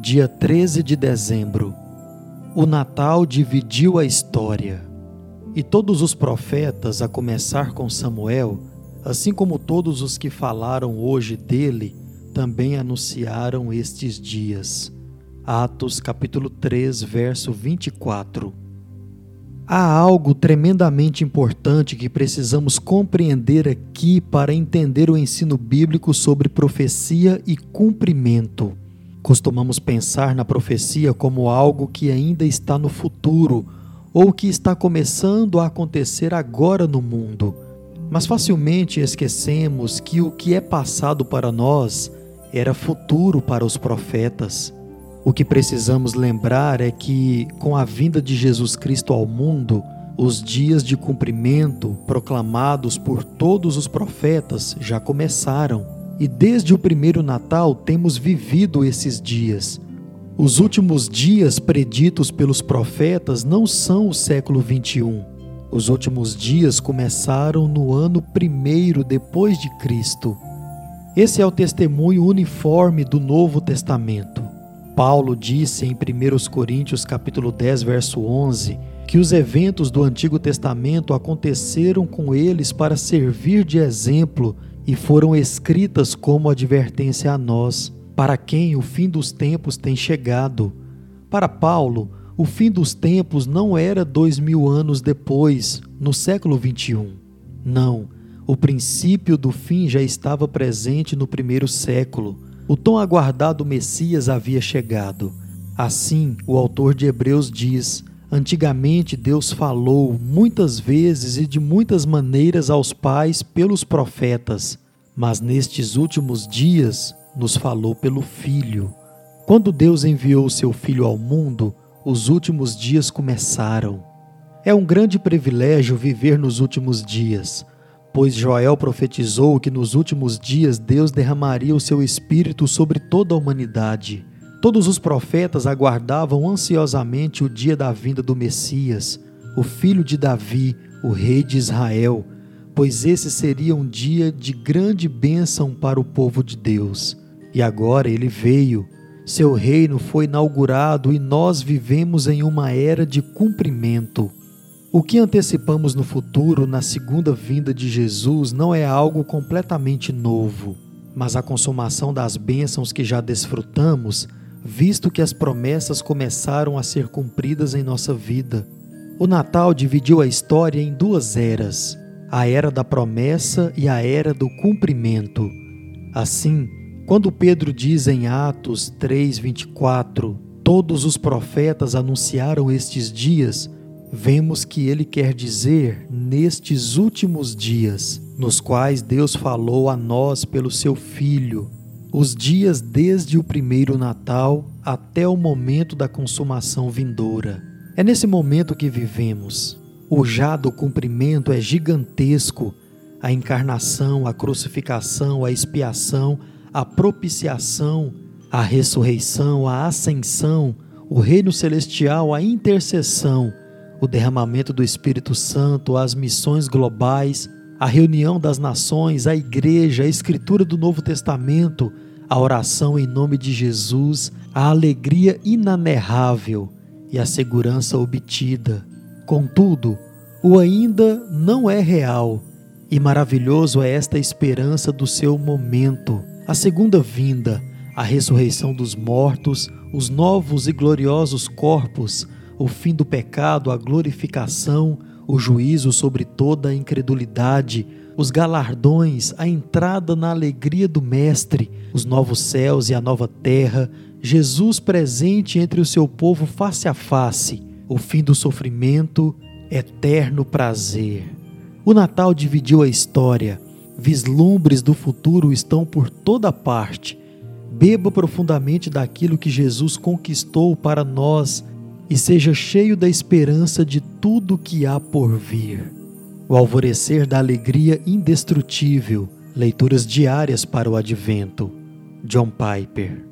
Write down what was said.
Dia 13 de dezembro. O Natal dividiu a história. E todos os profetas, a começar com Samuel, assim como todos os que falaram hoje dele, também anunciaram estes dias. Atos capítulo 3, verso 24. Há algo tremendamente importante que precisamos compreender aqui para entender o ensino bíblico sobre profecia e cumprimento. Costumamos pensar na profecia como algo que ainda está no futuro ou que está começando a acontecer agora no mundo. Mas facilmente esquecemos que o que é passado para nós era futuro para os profetas. O que precisamos lembrar é que, com a vinda de Jesus Cristo ao mundo, os dias de cumprimento proclamados por todos os profetas já começaram. E desde o primeiro Natal temos vivido esses dias. Os últimos dias preditos pelos profetas não são o século 21. Os últimos dias começaram no ano primeiro depois de Cristo. Esse é o testemunho uniforme do Novo Testamento. Paulo disse em 1 Coríntios capítulo 10, verso 11, que os eventos do Antigo Testamento aconteceram com eles para servir de exemplo e foram escritas como advertência a nós, para quem o fim dos tempos tem chegado. Para Paulo, o fim dos tempos não era dois mil anos depois, no século 21. Não, o princípio do fim já estava presente no primeiro século. O tão aguardado Messias havia chegado. Assim, o autor de Hebreus diz: Antigamente Deus falou muitas vezes e de muitas maneiras aos pais pelos profetas, mas nestes últimos dias nos falou pelo Filho. Quando Deus enviou seu Filho ao mundo, os últimos dias começaram. É um grande privilégio viver nos últimos dias, pois Joel profetizou que nos últimos dias Deus derramaria o seu Espírito sobre toda a humanidade. Todos os profetas aguardavam ansiosamente o dia da vinda do Messias, o filho de Davi, o rei de Israel, pois esse seria um dia de grande bênção para o povo de Deus. E agora ele veio, seu reino foi inaugurado e nós vivemos em uma era de cumprimento. O que antecipamos no futuro, na segunda vinda de Jesus, não é algo completamente novo, mas a consumação das bênçãos que já desfrutamos visto que as promessas começaram a ser cumpridas em nossa vida. O Natal dividiu a história em duas eras: a era da promessa e a era do cumprimento. Assim, quando Pedro diz em Atos 3:24, todos os profetas anunciaram estes dias, vemos que ele quer dizer nestes últimos dias, nos quais Deus falou a nós pelo seu filho, os dias desde o primeiro Natal até o momento da consumação vindoura. É nesse momento que vivemos. O já do cumprimento é gigantesco. A encarnação, a crucificação, a expiação, a propiciação, a ressurreição, a ascensão, o reino celestial, a intercessão, o derramamento do Espírito Santo, as missões globais, a reunião das nações, a igreja, a escritura do Novo Testamento, a oração em nome de Jesus, a alegria inanerrável e a segurança obtida. Contudo, o ainda não é real, e maravilhoso é esta esperança do seu momento, a segunda vinda, a ressurreição dos mortos, os novos e gloriosos corpos, o fim do pecado, a glorificação, o juízo sobre toda a incredulidade, os galardões, a entrada na alegria do Mestre, os novos céus e a nova terra, Jesus presente entre o seu povo face a face, o fim do sofrimento, eterno prazer. O Natal dividiu a história, vislumbres do futuro estão por toda parte. Beba profundamente daquilo que Jesus conquistou para nós e seja cheio da esperança de tudo que há por vir. O alvorecer da alegria indestrutível. Leituras diárias para o Advento. John Piper.